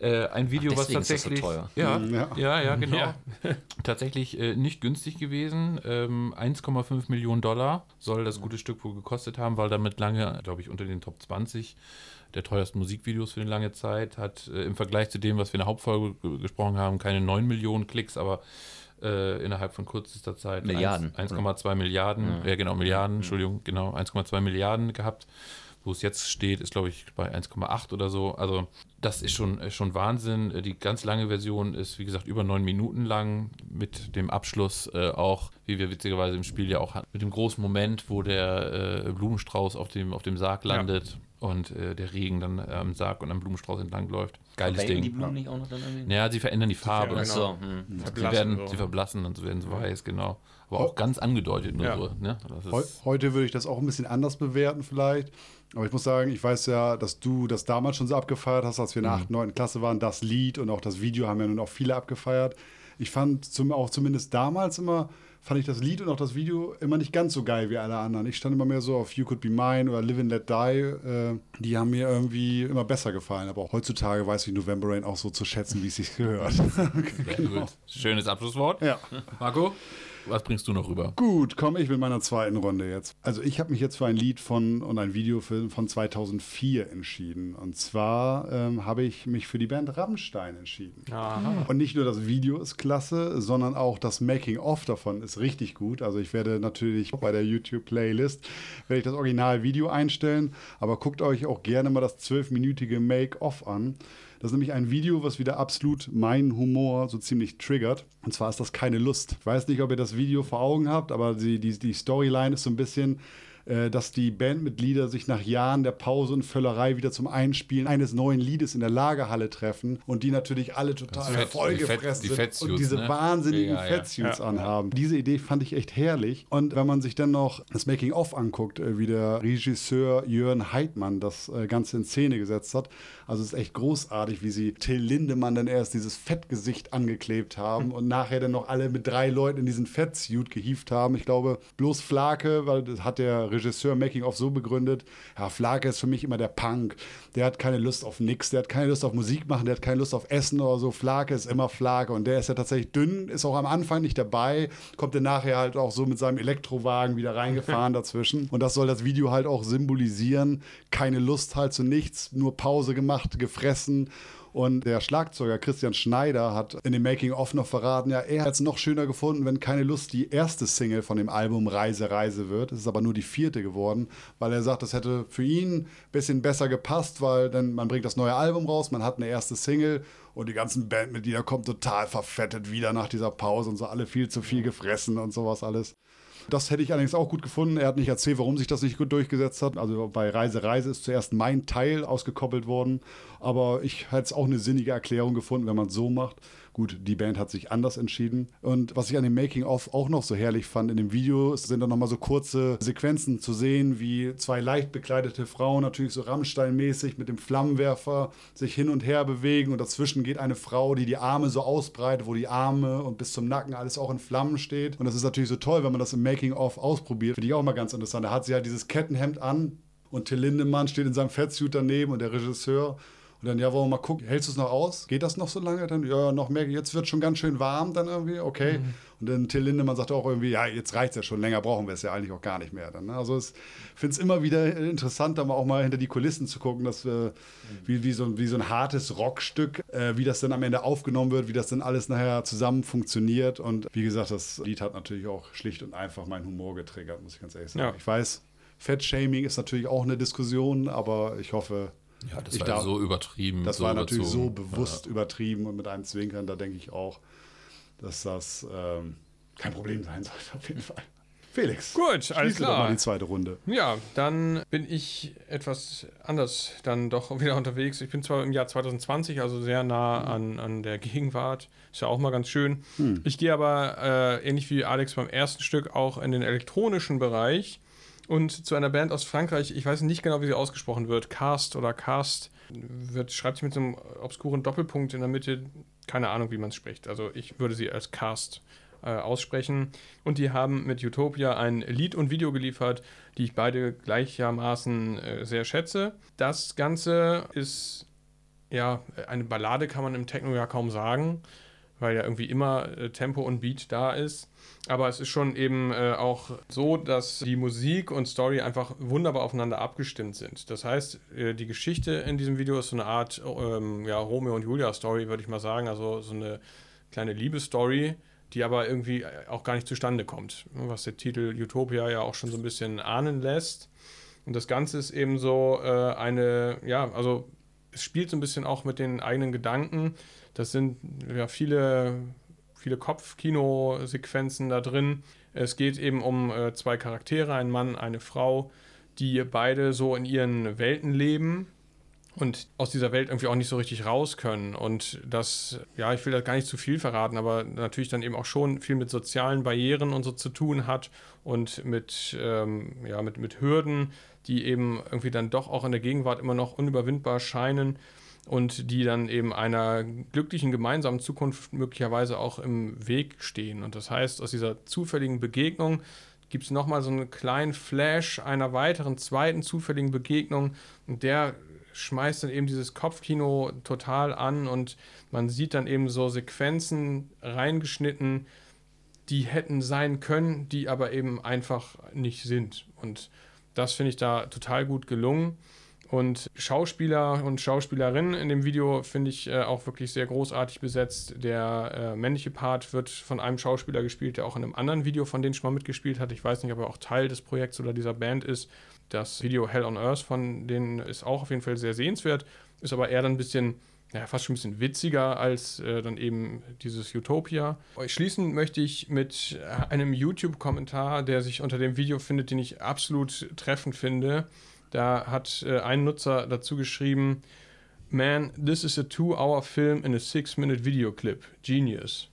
äh, ein Video, Ach, was ist das so tatsächlich. teuer. Ja, Mhm, ja. ja, ja, genau. Ja. <laughs> tatsächlich äh, nicht günstig gewesen. Ähm, 1,5 Millionen Dollar soll das gute Stück wohl gekostet haben, weil damit lange, glaube ich, unter den Top 20 der teuersten Musikvideos für eine lange Zeit hat. Äh, Im Vergleich zu dem, was wir in der Hauptfolge ge- gesprochen haben, keine 9 Millionen Klicks, aber äh, innerhalb von kürzester Zeit Milliarden, 1 1,2 Milliarden, ja. genau, Milliarden, Entschuldigung, genau, 1,2 Milliarden gehabt. Wo es jetzt steht, ist glaube ich bei 1,8 oder so. Also das ist schon, ist schon Wahnsinn. Äh, Die ganz lange Version ist, wie gesagt, über neun Minuten lang mit dem Abschluss äh, auch, wie wir witzigerweise im Spiel ja auch hatten, mit dem großen Moment, wo der äh, Blumenstrauß auf dem, auf dem Sarg landet und äh, der Regen dann am Sarg und am Blumenstrauß entlang läuft. Geiles Verwelken die Ding. Blumen nicht auch noch dann irgendwie? Ja, sie verändern die Farbe. Genau. so, hm. Sie Verblassen werden, so. sie verblassen und sie werden so weiß, genau. Aber auch ganz angedeutet nur Ja. so. Ne? Das Heu ist, heute würde ich das auch ein bisschen anders bewerten vielleicht. Aber ich muss sagen, ich weiß ja, dass du das damals schon so abgefeiert hast, als wir in der 8., 9. Klasse waren. Das Lied und auch das Video haben ja nun auch viele abgefeiert. Ich fand zum, auch zumindest damals immer, fand ich das Lied und auch das Video immer nicht ganz so geil wie alle anderen. Ich stand immer mehr so auf You Could Be Mine oder Live and Let Die. Äh, die haben mir irgendwie immer besser gefallen. Aber auch heutzutage weiß ich November Rain auch so zu schätzen, wie es sich gehört. <laughs> genau. Schönes Abschlusswort. ja. Marco, was bringst du noch rüber? Gut, komme ich mit meiner zweiten Runde jetzt. Also ich habe mich jetzt für ein Lied von und ein Video für, von 2004 entschieden. Und zwar ähm, habe ich mich für die Band Rammstein entschieden. Aha. Und nicht nur das Video ist klasse, sondern auch das Making-of davon ist richtig gut. Also ich werde natürlich bei der YouTube-Playlist werde ich das Original-Video einstellen, aber guckt euch auch gerne mal das zwölfminütige Make-of an. Das ist nämlich ein Video, was wieder absolut meinen Humor so ziemlich triggert. Und zwar ist das keine Lust. Ich weiß nicht, ob ihr das Video vor Augen habt, aber die, die, die Storyline ist so ein bisschen, äh, dass die Bandmitglieder sich nach Jahren der Pause und Völlerei wieder zum Einspielen eines neuen Liedes in der Lagerhalle treffen und die natürlich alle total Fett- vollgefressen die Fett- die sind und Fettsuits, diese ne? wahnsinnigen Ja, ja. Fettsuits Ja. anhaben. Diese Idee fand ich echt herrlich. Und wenn man sich dann noch das Making-of anguckt, äh, wie der Regisseur Jörn Heidmann das äh, Ganze in Szene gesetzt hat, also es ist echt großartig, wie sie Till Lindemann dann erst dieses Fettgesicht angeklebt haben und nachher dann noch alle mit drei Leuten in diesen Fettsuit gehievt haben. Ich glaube, bloß Flake, weil das hat der Regisseur Making-of so begründet, ja, Flake ist für mich immer der Punk. Der hat keine Lust auf nix, der hat keine Lust auf Musik machen, der hat keine Lust auf Essen oder so. Flake ist immer Flake und der ist ja tatsächlich dünn, ist auch am Anfang nicht dabei, kommt dann nachher halt auch so mit seinem Elektrowagen wieder reingefahren <laughs> dazwischen. Und das soll das Video halt auch symbolisieren. Keine Lust halt zu nichts, nur Pause gemacht, gefressen. Und der Schlagzeuger Christian Schneider hat in dem Making-of noch verraten, ja, er hat es noch schöner gefunden, wenn keine Lust die erste Single von dem Album Reise, Reise wird. Es ist aber nur die vierte geworden, weil er sagt, das hätte für ihn ein bisschen besser gepasst, weil dann man bringt das neue Album raus, man hat eine erste Single und die ganzen Bandmitglieder kommen total verfettet wieder nach dieser Pause und so alle viel zu viel gefressen und sowas alles. Das hätte ich allerdings auch gut gefunden. Er hat nicht erzählt, warum sich das nicht gut durchgesetzt hat. Also bei Reise, Reise ist zuerst mein Teil ausgekoppelt worden. Aber ich hätte es auch eine sinnige Erklärung gefunden, wenn man es so macht. Gut, die Band hat sich anders entschieden. Und was ich an dem Making-of auch noch so herrlich fand, in dem Video sind dann nochmal so kurze Sequenzen zu sehen, wie zwei leicht bekleidete Frauen, natürlich so Rammstein-mäßig mit dem Flammenwerfer sich hin und her bewegen. Und dazwischen geht eine Frau, die die Arme so ausbreitet, wo die Arme und bis zum Nacken alles auch in Flammen steht. Und das ist natürlich so toll, wenn man das im Making-of ausprobiert. Finde ich auch mal ganz interessant. Da hat sie halt dieses Kettenhemd an und Till Lindemann steht in seinem Fettsuit daneben und der Regisseur. Und dann, ja, wollen wir mal gucken, hältst du es noch aus? Geht das noch so lange? Dann, ja, noch mehr, jetzt wird schon ganz schön warm dann irgendwie, okay. Und dann Till Lindemann sagt auch irgendwie, ja, jetzt reicht es ja schon, länger brauchen wir es ja eigentlich auch gar nicht mehr. Dann, ne? Also ich finde es immer wieder interessant, da mal auch mal hinter die Kulissen zu gucken, dass äh, wie, wie, so, ein- wie so ein hartes Rockstück, äh, wie das dann am Ende aufgenommen wird, wie das dann alles nachher zusammen funktioniert. Und wie gesagt, das Lied hat natürlich auch schlicht und einfach meinen Humor getriggert, muss ich ganz ehrlich sagen. Ja. Ich weiß, Fettshaming ist natürlich auch eine Diskussion, aber ich hoffe, Ja, das Ich war darf- so übertrieben. das so war natürlich so überzogen. bewusst übertrieben und mit einem Zwinkern, da denke ich auch, dass das ähm, kein Problem sein sollte, auf jeden Fall. Felix. Gut, alles klar. mal die zweite Runde. Ja, dann bin ich etwas anders dann doch <laughs> wieder unterwegs. Ich bin zwar im Jahr 2020, also sehr nah an, an der Gegenwart. Ist ja auch mal ganz schön. Ich gehe aber äh, ähnlich wie Alex beim ersten Stück auch in den elektronischen Bereich und zu einer Band aus Frankreich. Ich weiß nicht genau, wie sie ausgesprochen wird. Cast oder Cast wird, schreibt sich mit so einem obskuren Doppelpunkt in der Mitte. Keine Ahnung, wie man es spricht. Also ich würde sie als Cast äh, aussprechen. Und die haben mit Utopia ein Lied und Video geliefert, die ich beide gleichermaßen äh, sehr schätze. Das Ganze ist ja eine Ballade, kann man im Techno ja kaum sagen, weil ja irgendwie immer äh, Tempo und Beat da ist. Aber es ist schon eben äh, auch so, dass die Musik und Story einfach wunderbar aufeinander abgestimmt sind. Das heißt, äh, die Geschichte in diesem Video ist so eine Art ähm, ja, Romeo und Julia Story, würde ich mal sagen. Also so eine kleine Liebesstory, die aber irgendwie äh, auch gar nicht zustande kommt. Was der Titel Utopia ja auch schon so ein bisschen ahnen lässt. Und das Ganze ist eben so äh, eine, ja, also es spielt so ein bisschen auch mit den eigenen Gedanken. Das sind ja viele viele Kopfkino-Sequenzen da drin. Es geht eben um äh, zwei Charaktere, ein Mann, eine Frau, die beide so in ihren Welten leben und aus dieser Welt irgendwie auch nicht so richtig raus können. Und das, ja, ich will da gar nicht zu viel verraten, aber natürlich dann eben auch schon viel mit sozialen Barrieren und so zu tun hat und mit, ähm, ja, mit, mit Hürden, die eben irgendwie dann doch auch in der Gegenwart immer noch unüberwindbar scheinen und die dann eben einer glücklichen gemeinsamen Zukunft möglicherweise auch im Weg stehen. Und das heißt, aus dieser zufälligen Begegnung gibt es nochmal so einen kleinen Flash einer weiteren zweiten zufälligen Begegnung und der schmeißt dann eben dieses Kopfkino total an und man sieht dann eben so Sequenzen reingeschnitten, die hätten sein können, die aber eben einfach nicht sind. Und das finde ich da total gut gelungen. Und Schauspieler und Schauspielerinnen in dem Video finde ich äh, auch wirklich sehr großartig besetzt. Der äh, männliche Part wird von einem Schauspieler gespielt, der auch in einem anderen Video von denen schon mal mitgespielt hat. Ich weiß nicht, ob er auch Teil des Projekts oder dieser Band ist. Das Video Hell on Earth von denen ist auch auf jeden Fall sehr sehenswert, ist aber eher dann ein bisschen ja, fast schon ein bisschen witziger als äh, dann eben dieses Utopia. Schließen möchte ich mit einem YouTube-Kommentar, der sich unter dem Video findet, den ich absolut treffend finde. Da hat äh, ein Nutzer dazu geschrieben, Man, this is a two-hour film in a six-minute video clip. Genius.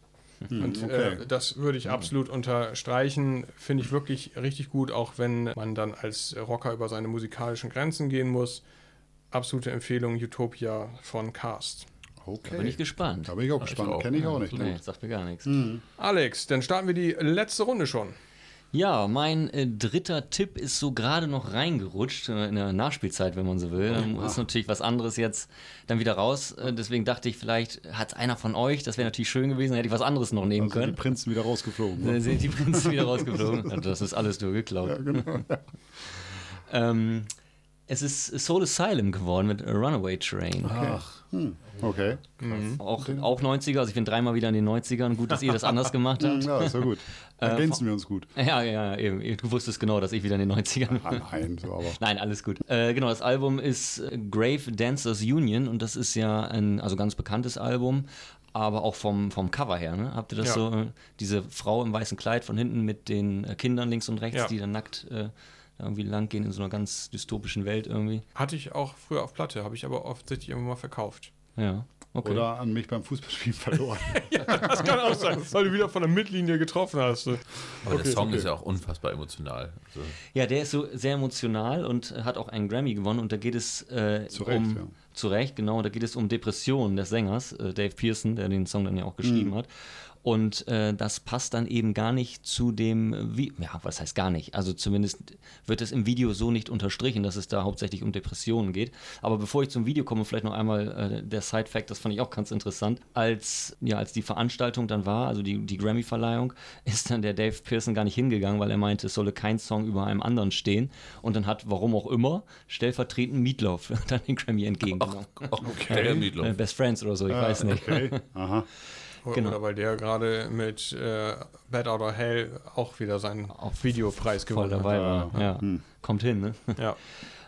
Hm, Und okay. äh, das würde ich absolut unterstreichen. Finde ich wirklich richtig gut, auch wenn man dann als Rocker über seine musikalischen Grenzen gehen muss. Absolute Empfehlung Utopia von Cast. Okay. Da bin ich gespannt. Da bin ich auch gespannt. auch. Kenne ich auch nicht. Nee, Ne? sagt mir gar nichts. Alex, dann starten wir die letzte Runde schon. Ja, mein äh, dritter Tipp ist so gerade noch reingerutscht, äh, in der Nachspielzeit, wenn man so will. Ähm, ist natürlich was anderes jetzt dann wieder raus. Äh, deswegen dachte ich, vielleicht hat es einer von euch, das wäre natürlich schön gewesen, dann hätte ich was anderes noch nehmen Also die können. Prinzen wieder rausgeflogen. Dann Ne? sind die Prinzen wieder rausgeflogen. <laughs> Das ist alles nur geklaut. <laughs> ähm, es ist Soul Asylum geworden mit Runaway Train. Ach, hm. okay. Auch, auch 90er, also ich bin dreimal wieder in den 90ern. Gut, dass ihr das anders gemacht <laughs> habt. Ja, ist ja gut. <laughs> Ergänzen wir uns gut. Ja, ja, eben. Du wusstest genau, dass ich wieder in den 90ern Ah, nein, so aber. <laughs> Nein, alles gut. Äh, genau, das Album ist äh, Grave Dancers Union und das ist ja ein also ganz bekanntes Album, aber auch vom, vom Cover her. Ne? Habt ihr das Ja. so? äh, Diese Frau im weißen Kleid von hinten mit den äh, Kindern links und rechts, Ja. die dann nackt äh, irgendwie lang gehen in so einer ganz dystopischen Welt irgendwie. Hatte ich auch früher auf Platte, habe ich aber offensichtlich immer mal verkauft. Ja, okay. Oder an mich beim Fußballspielen verloren. <laughs> Das kann auch sein, weil du wieder von der Mittellinie getroffen hast. Aber der Song okay. ist ja auch unfassbar emotional. Also, Ja, der ist so sehr emotional und hat auch einen Grammy gewonnen und da geht es äh, Zu Recht, um ja. zu Recht, genau, da geht es um Depressionen des Sängers äh, Dave Pearson, der den Song dann ja auch geschrieben Mhm. hat. Und äh, das passt dann eben gar nicht zu dem, wie, ja, was heißt gar nicht? Also zumindest wird es im Video so nicht unterstrichen, dass es da hauptsächlich um Depressionen geht. Aber bevor ich zum Video komme, vielleicht noch einmal äh, der Side-Fact, das fand ich auch ganz interessant. Als, ja, als die Veranstaltung dann war, also die, die Grammy-Verleihung, <laughs> ist dann der Dave Pearson gar nicht hingegangen, weil er meinte, es solle kein Song über einem anderen stehen. Und dann hat, warum auch immer, stellvertretend Meatloaf <laughs> dann den Grammy entgegengenommen. okay. Der Äh, Meatloaf. Best Friends oder so, ich Ah, weiß nicht. Okay. <laughs> Aha. Genau. Oder weil der gerade mit äh, Bad Out of Hell auch wieder seinen Auch Videopreis Voll gewonnen hat. dabei war. Ja, kommt hin, ne? <laughs> Ja.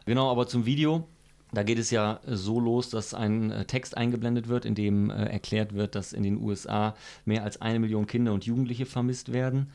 Genau, aber zum Video. Da geht es ja so los, dass ein äh, Text eingeblendet wird, in dem äh, erklärt wird, dass in den USA mehr als eine Million Kinder und Jugendliche vermisst werden.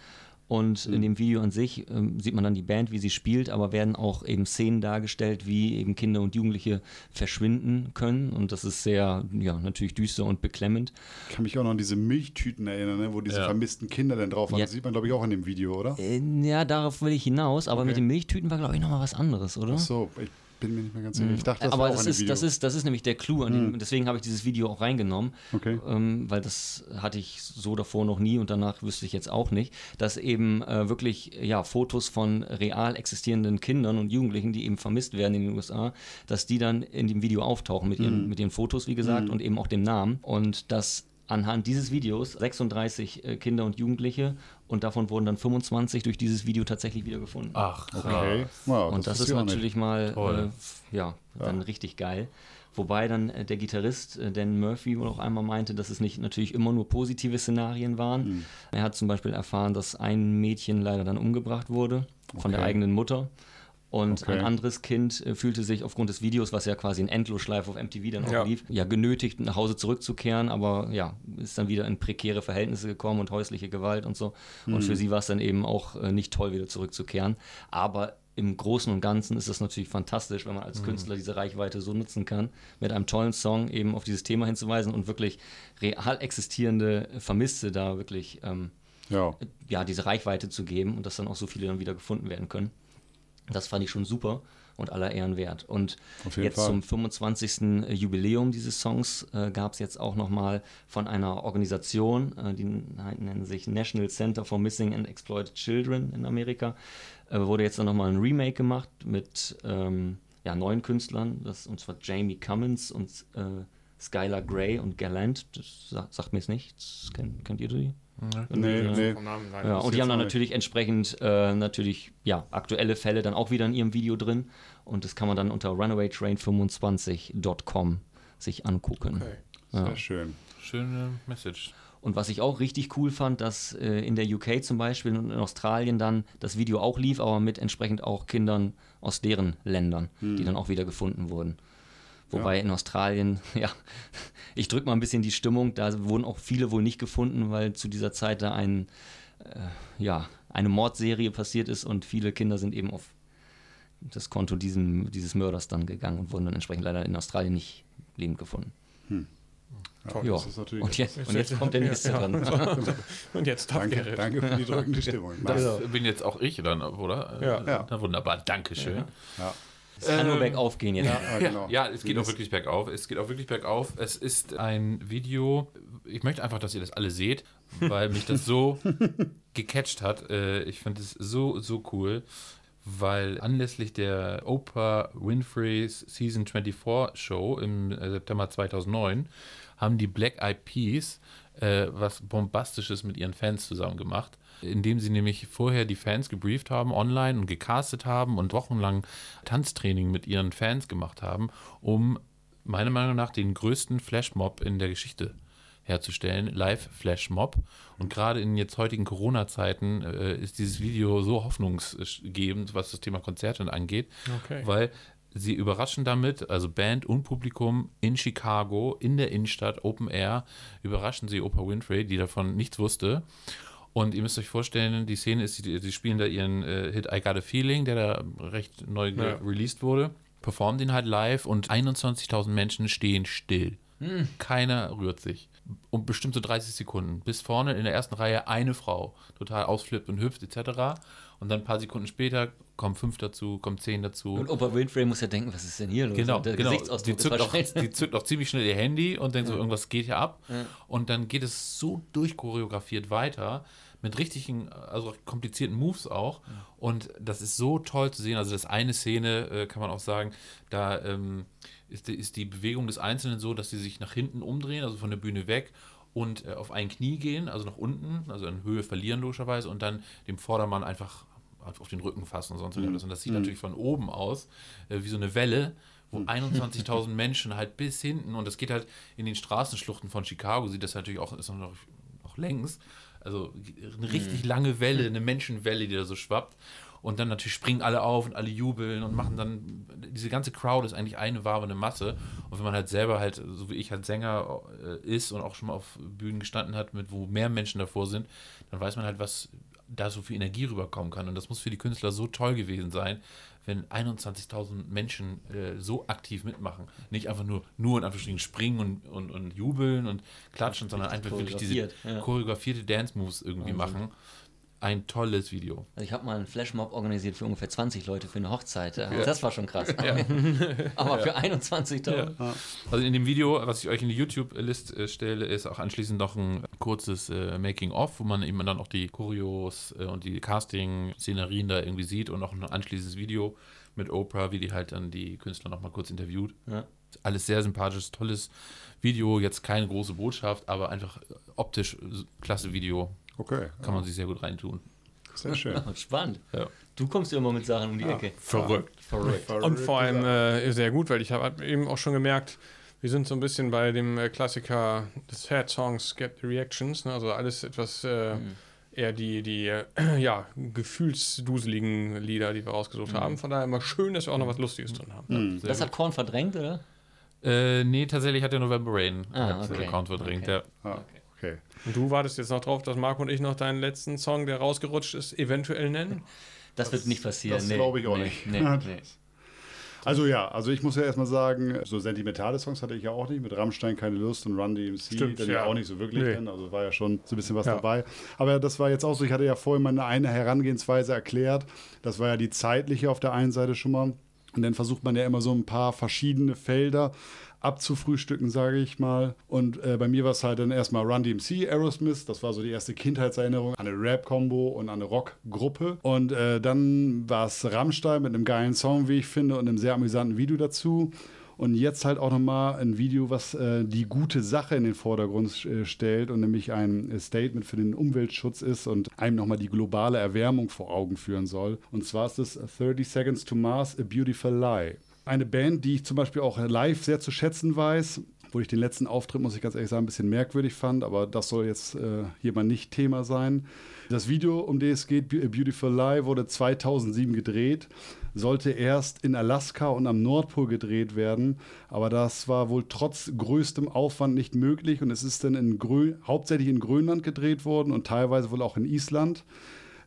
Und in dem Video an sich ähm, sieht man dann die Band, wie sie spielt, aber werden auch eben Szenen dargestellt, wie eben Kinder und Jugendliche verschwinden können. Und das ist sehr, ja, natürlich düster und beklemmend. Ich kann mich auch noch an diese Milchtüten erinnern, ne, wo diese Ja. vermissten Kinder dann drauf waren. Ja. Das sieht man, glaube ich, auch in dem Video, oder? Äh, ja, darauf will ich hinaus, aber Okay. mit den Milchtüten war, glaube ich, nochmal was anderes, oder? Ach so, ich bin mir nicht mehr ganz sicher. Ich dachte, das aber war auch das dem ist, Video. Das, ist, das ist nämlich der Clou. An dem, deswegen habe ich dieses Video auch reingenommen. Okay. Ähm, weil das hatte ich so davor noch nie und danach wüsste ich jetzt auch nicht. Dass eben äh, wirklich ja, Fotos von real existierenden Kindern und Jugendlichen, die eben vermisst werden in den USA, dass die dann in dem Video auftauchen mit ihren, mit ihren Fotos, wie gesagt, und eben auch dem Namen. Und dass anhand dieses Videos 36 äh, Kinder und Jugendliche und davon wurden dann 25 durch dieses Video tatsächlich wieder gefunden. Ach, okay. Wow, Und das, wusste ist natürlich mal äh, ja, dann richtig geil. Wobei dann äh, der Gitarrist äh, Dan Murphy wohl auch einmal meinte, dass es nicht natürlich immer nur positive Szenarien waren. Hm. Er hat zum Beispiel erfahren, dass ein Mädchen leider dann umgebracht wurde von der Okay. eigenen Mutter. Und Okay. ein anderes Kind äh, fühlte sich aufgrund des Videos, was ja quasi in Endlosschleife auf MTV dann auch Ja. lief, ja genötigt, nach Hause zurückzukehren, aber ja, ist dann wieder in prekäre Verhältnisse gekommen und häusliche Gewalt und so. Und Mhm. für sie war es dann eben auch äh, nicht toll, wieder zurückzukehren. Aber im Großen und Ganzen ist es natürlich fantastisch, wenn man als Künstler diese Reichweite so nutzen kann, mit einem tollen Song eben auf dieses Thema hinzuweisen und wirklich real existierende Vermisste da wirklich ähm, Ja. ja, diese Reichweite zu geben und dass dann auch so viele dann wieder gefunden werden können. Das fand ich schon super und aller Ehren wert. Und jetzt Fall. zum 25. Jubiläum dieses Songs äh, gab es jetzt auch nochmal von einer Organisation, äh, die nennen sich National Center for Missing and Exploited Children in Amerika, äh, wurde jetzt dann nochmal ein Remake gemacht mit ähm, ja, neuen Künstlern, das, und zwar Jamie Cummins und äh, Skylar Gray und Galant. Das sa- sagt mir jetzt nichts. Kennt, kennt ihr die? Nee, nee. Nein. Ja, und die haben dann auch nicht. natürlich entsprechend äh, natürlich ja, aktuelle Fälle dann auch wieder in ihrem Video drin. Und das kann man dann unter runawaytrain25.com sich angucken. Okay. Sehr schön. Schöne Message. Und was ich auch richtig cool fand, dass äh, in der UK zum Beispiel und in Australien dann das Video auch lief, aber mit entsprechend auch Kindern aus deren Ländern, die dann auch wieder gefunden wurden. Wobei in Australien, <laughs> ja, ich drücke mal ein bisschen die Stimmung, da wurden auch viele wohl nicht gefunden, weil zu dieser Zeit da ein, äh, ja, eine Mordserie passiert ist und viele Kinder sind eben auf das Konto diesem, dieses Mörders dann gegangen und wurden dann entsprechend leider in Australien nicht lebend gefunden. Toll. Ja. Das ist natürlich. Und jetzt, und jetzt <laughs> kommt der nächste Ja. dran. <laughs> Und jetzt darf danke, Gerrit. danke für die drückende Stimmung. Das bin jetzt auch ich dann, oder? Ja. Ja. Na wunderbar, Dankeschön. Ja. Es kann nur bergauf gehen jetzt. Ja, genau. Ja, es geht auch wirklich bergauf. Es geht auch wirklich bergauf. Es ist ein Video. Ich möchte einfach, dass ihr das alle seht, weil mich das so <laughs> gecatcht hat. Äh, Ich finde es so, so cool, weil anlässlich der Oprah Winfrey's Season 24 Show im äh, September 2009 haben die Black Eyed Peas äh, was Bombastisches mit ihren Fans zusammen gemacht, indem sie nämlich vorher die Fans gebrieft haben online und gecastet haben und wochenlang Tanztraining mit ihren Fans gemacht haben, um meiner Meinung nach den größten Flashmob in der Geschichte herzustellen, Live-Flashmob. Und gerade in jetzt heutigen Corona-Zeiten äh, ist dieses Video so hoffnungsgebend, was das Thema Konzerte angeht, Okay. weil sie überraschen damit, also Band und Publikum in Chicago, in der Innenstadt, Open Air, überraschen sie Oprah Winfrey, die davon nichts wusste. Und ihr müsst euch vorstellen, die Szene ist, sie, sie spielen da ihren äh, Hit I Got a Feeling, der da recht neu Ja. released wurde, performen den halt live und 21.000 Menschen stehen still. Keiner rührt sich. Und bestimmt so 30 Sekunden. Bis vorne in der ersten Reihe eine Frau, total ausflippt und hüpft etc. Und dann ein paar Sekunden später kommen fünf dazu, kommen zehn dazu. Und Oprah Winfrey muss ja denken, was ist denn hier los? Genau, der genau. Gesichtsausdruck Die zückt, auch, die zückt auch ziemlich schnell ihr Handy und denkt so, irgendwas geht hier ab. Und dann geht es so durchchoreografiert weiter, mit richtigen, also komplizierten Moves auch. Und das ist so toll zu sehen. Also das eine Szene, äh, kann man auch sagen, da ähm, ist, die, ist die Bewegung des Einzelnen so, dass sie sich nach hinten umdrehen, also von der Bühne weg und äh, auf ein Knie gehen, also nach unten, also in Höhe verlieren logischerweise und dann dem Vordermann einfach auf den Rücken fassen und sonst irgendwas. Und das sieht natürlich von oben aus, äh, wie so eine Welle, wo 21.000 <laughs> Menschen halt bis hinten, und das geht halt in den Straßenschluchten von Chicago, sieht das natürlich auch, ist noch, noch längs, also eine richtig lange Welle, eine Menschenwelle, die da so schwappt. Und dann natürlich springen alle auf und alle jubeln und machen dann, diese ganze Crowd ist eigentlich eine wabernde Masse. Und wenn man halt selber halt, so wie ich halt Sänger äh, ist und auch schon mal auf Bühnen gestanden hat, mit wo mehr Menschen davor sind, dann weiß man halt, was da so viel Energie rüberkommen kann. Und das muss für die Künstler so toll gewesen sein, wenn 21.000 Menschen äh, so aktiv mitmachen. Nicht einfach nur, nur in Anführungsstrichen springen und, und, und jubeln und klatschen, sondern einfach wirklich diese ja. choreografierte Dance-Moves irgendwie machen. Ein tolles Video. Also ich habe mal einen Flashmob organisiert für ungefähr 20 Leute für eine Hochzeit. Ja. Das war schon krass. <laughs> Aber für 21.000. Also in dem Video, was ich euch in die YouTube-List äh, stelle, ist auch anschließend noch ein kurzes äh, Making-of, wo man eben dann auch die Choreos äh, und die Casting-Szenerien da irgendwie sieht und auch ein anschließendes Video mit Oprah, wie die halt dann die Künstler nochmal kurz interviewt. Ja. Alles sehr sympathisches, tolles Video, jetzt keine große Botschaft, aber einfach optisch äh, klasse Video. Okay, Kann man sich sehr gut reintun. sehr schön. <laughs> Spannend. Ja. Du kommst immer mit Sachen um die Ecke. Verrückt. Verrückt. Und vor allem äh, sehr gut, weil ich habe eben auch schon gemerkt, wir sind so ein bisschen bei dem äh, Klassiker des Sad Songs Get the Reactions, ne? also alles etwas äh, eher die, die äh, <clears throat> ja, gefühlsduseligen Lieder, die wir rausgesucht haben. Von daher immer schön, dass wir auch noch was Lustiges drin haben. Das hat Korn verdrängt, oder? Äh, nee, tatsächlich hat der November Rain Ah, hat okay. den Account verdrängt. Okay. Ja. Ah, okay. Und du wartest jetzt noch drauf, dass Marco und ich noch deinen letzten Song, der rausgerutscht ist, eventuell nennen? Das, wird nicht passieren. das nee, glaube ich auch nee, nicht. Nee, <laughs> nee. Also ja, also ich muss ja erstmal sagen, so sentimentale Songs hatte ich ja auch nicht. Mit Rammstein keine Lust und Run DMC, Stimmt, dann ja. ja auch nicht so wirklich. Nee. Denn, also war ja schon so ein bisschen was Ja. dabei. Aber das war jetzt auch so, ich hatte ja vorhin meine eine Herangehensweise erklärt. Das war ja die zeitliche auf der einen Seite schon mal. Und dann versucht man ja immer so ein paar verschiedene Felder abzufrühstücken, sage ich mal. Und äh, bei mir war es halt dann erstmal Run DMC, Aerosmith. Das war so die erste Kindheitserinnerung an eine Rap-Kombo und an eine Rock-Gruppe. Und äh, dann war es Rammstein mit einem geilen Song, wie ich finde, und einem sehr amüsanten Video dazu. Und jetzt halt auch nochmal ein Video, was äh, die gute Sache in den Vordergrund äh, stellt und nämlich ein Statement für den Umweltschutz ist und einem nochmal die globale Erwärmung vor Augen führen soll. Und zwar ist es 30 Seconds to Mars, A Beautiful Lie. Eine Band, die ich zum Beispiel auch live sehr zu schätzen weiß, wo ich den letzten Auftritt, muss ich ganz ehrlich sagen, ein bisschen merkwürdig fand, aber das soll jetzt äh, hier mal nicht Thema sein. Das Video, um das es geht, Beautiful Lie, wurde 2007 gedreht, sollte erst in Alaska und am Nordpol gedreht werden, aber das war wohl trotz größtem Aufwand nicht möglich und es ist dann in hauptsächlich in Grönland gedreht worden und teilweise wohl auch in Island.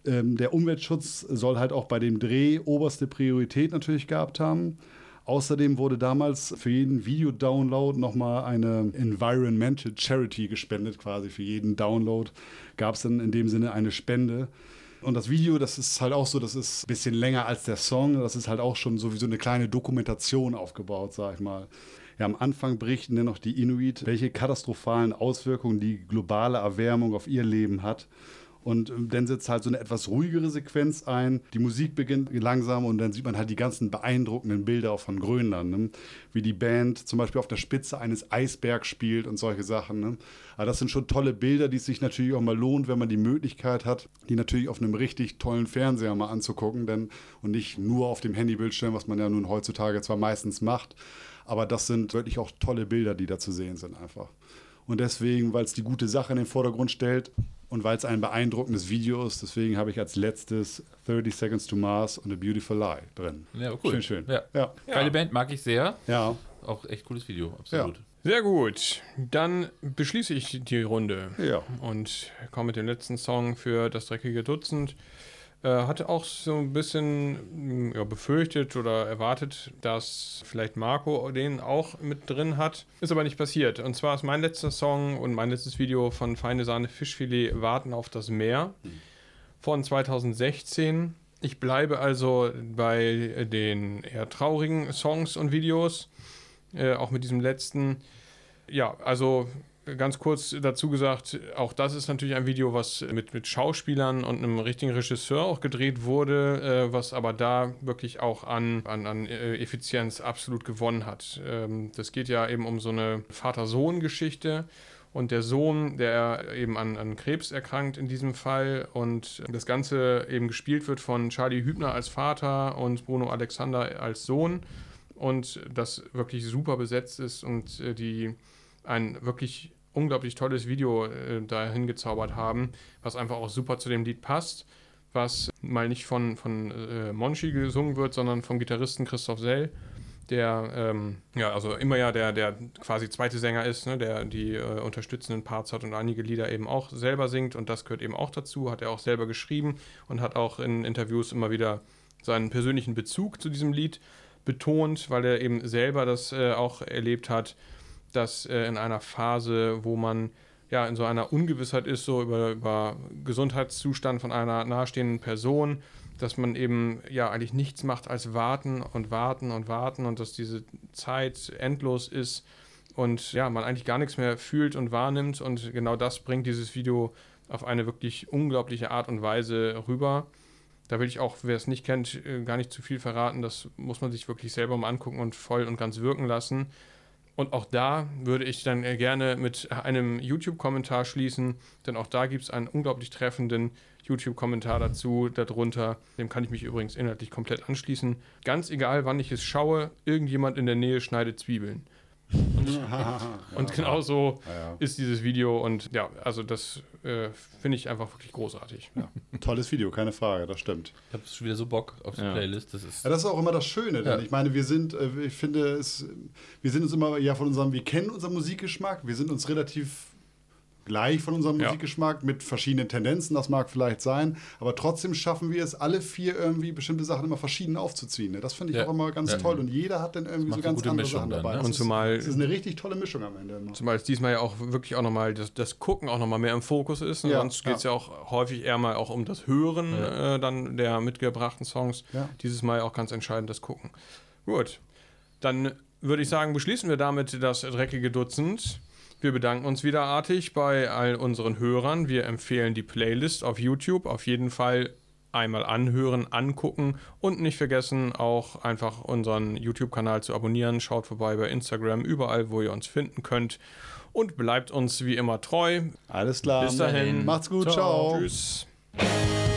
Ähm, der Umweltschutz soll halt auch bei dem Dreh oberste Priorität natürlich gehabt haben. Außerdem wurde damals für jeden Videodownload nochmal eine Environmental Charity gespendet, quasi für jeden Download gab es dann in dem Sinne eine Spende. Und das Video, das ist halt auch so, das ist ein bisschen länger als der Song. Das ist halt auch schon so wie so eine kleine Dokumentation aufgebaut, sag ich mal. Ja, am Anfang berichten dann noch die Inuit, welche katastrophalen Auswirkungen die globale Erwärmung auf ihr Leben hat. Und ähm, dann setzt halt so eine etwas ruhigere Sequenz ein. Die Musik beginnt langsam und dann sieht man halt die ganzen beeindruckenden Bilder auch von Grönland. Ne? Wie die Band zum Beispiel auf der Spitze eines Eisbergs spielt und solche Sachen. Ne? Aber das sind schon tolle Bilder, die es sich natürlich auch mal lohnt, wenn man die Möglichkeit hat, die natürlich auf einem richtig tollen Fernseher mal anzugucken. Denn, und nicht nur auf dem Handybildschirm, was man ja nun heutzutage zwar meistens macht. Aber das sind wirklich auch tolle Bilder, die da zu sehen sind einfach. Und deswegen, weil es die gute Sache in den Vordergrund stellt und weil es ein beeindruckendes Video ist, deswegen habe ich als letztes 30 Seconds to Mars und A Beautiful Lie drin. Ja, cool. Schön, schön. Ja. Ja. Geile Band, mag ich sehr. Ja. Auch echt cooles Video, absolut. Sehr gut. Dann beschließe ich die Runde Ja. und komme mit dem letzten Song für das dreckige Dutzend. Äh, hatte auch so ein bisschen mh, ja, befürchtet oder erwartet, dass vielleicht Marco den auch mit drin hat. Ist aber nicht passiert. Und zwar ist mein letzter Song und mein letztes Video von Feine Sahne Fischfilet Warten auf das Meer von 2016. Ich bleibe also bei den eher traurigen Songs und Videos, äh, auch mit diesem letzten. Ja, also ganz kurz dazu gesagt, auch das ist natürlich ein Video, was mit, mit Schauspielern und einem richtigen Regisseur auch gedreht wurde, äh, was aber da wirklich auch an, an, an äh, Effizienz absolut gewonnen hat. Ähm, das geht ja eben um so eine Vater-Sohn-Geschichte. Und der Sohn, der eben an, an Krebs erkrankt in diesem Fall und das Ganze eben gespielt wird von Charlie Hübner als Vater und Bruno Alexander als Sohn und das wirklich super besetzt ist und äh, die ein wirklich unglaublich tolles Video äh, dahin gezaubert haben, was einfach auch super zu dem Lied passt, was mal nicht von, von äh, Monchi gesungen wird, sondern vom Gitarristen Christoph Sell, der ähm, ja also immer ja der, der quasi zweite Sänger ist, ne, der die äh, unterstützenden Parts hat und einige Lieder eben auch selber singt und das gehört eben auch dazu, hat er auch selber geschrieben und hat auch in Interviews immer wieder seinen persönlichen Bezug zu diesem Lied betont, weil er eben selber das äh, auch erlebt hat, dass äh, in einer Phase, wo man ja in so einer Ungewissheit ist, so über, über Gesundheitszustand von einer nahestehenden Person, dass man eben ja eigentlich nichts macht als warten und warten und warten und dass diese Zeit endlos ist und ja, man eigentlich gar nichts mehr fühlt und wahrnimmt und genau das bringt dieses Video auf eine wirklich unglaubliche Art und Weise rüber. Da will ich auch, wer es nicht kennt, äh, gar nicht zu viel verraten. Das muss man sich wirklich selber mal angucken und voll und ganz wirken lassen. Und auch da würde ich dann äh, gerne mit einem YouTube-Kommentar schließen, denn auch da gibt es einen unglaublich treffenden YouTube-Kommentar dazu, darunter. Dem kann ich mich übrigens inhaltlich komplett anschließen. Ganz egal, wann ich es schaue, irgendjemand in der Nähe schneidet Zwiebeln. Und <laughs> genau so ja. ist dieses Video und ja, also das äh, finde ich einfach wirklich großartig. Ja. <laughs> Tolles Video, keine Frage, das stimmt. Ich habe schon wieder so Bock auf die Ja. Playlist. Das ist Ja, das ist auch immer das Schöne, denn Ja. ich meine, wir sind, äh, ich finde, es, wir sind uns immer ja von unserem, wir kennen unseren Musikgeschmack, wir sind uns relativ gleich von unserem Ja. Musikgeschmack mit verschiedenen Tendenzen, das mag vielleicht sein, aber trotzdem schaffen wir es, alle vier irgendwie bestimmte Sachen immer verschieden aufzuziehen. Ne? Das finde ich Ja. auch immer ganz Ja. toll und jeder hat dann irgendwie so eine ganz gute andere Mischung Sachen dann, dabei. ne? Das Und ist, zumal- das ist eine richtig tolle Mischung am Ende. Immer. Zumal es diesmal ja auch wirklich auch nochmal das, das Gucken auch nochmal mehr im Fokus ist. Und Ja, sonst geht es ja. auch häufig eher mal auch um das Hören äh, dann der mitgebrachten Songs. Ja. Dieses Mal auch ganz entscheidend das Gucken. Gut, dann würde ich sagen, beschließen wir damit das dreckige Dutzend. Wir bedanken uns wieder artig bei all unseren Hörern. Wir empfehlen die Playlist auf YouTube auf jeden Fall einmal anhören, angucken und nicht vergessen, auch einfach unseren YouTube-Kanal zu abonnieren. Schaut vorbei bei Instagram, überall, wo ihr uns finden könnt. Und bleibt uns wie immer treu. Alles klar. Bis dahin. Macht's gut, ciao. Tschüss. Ciao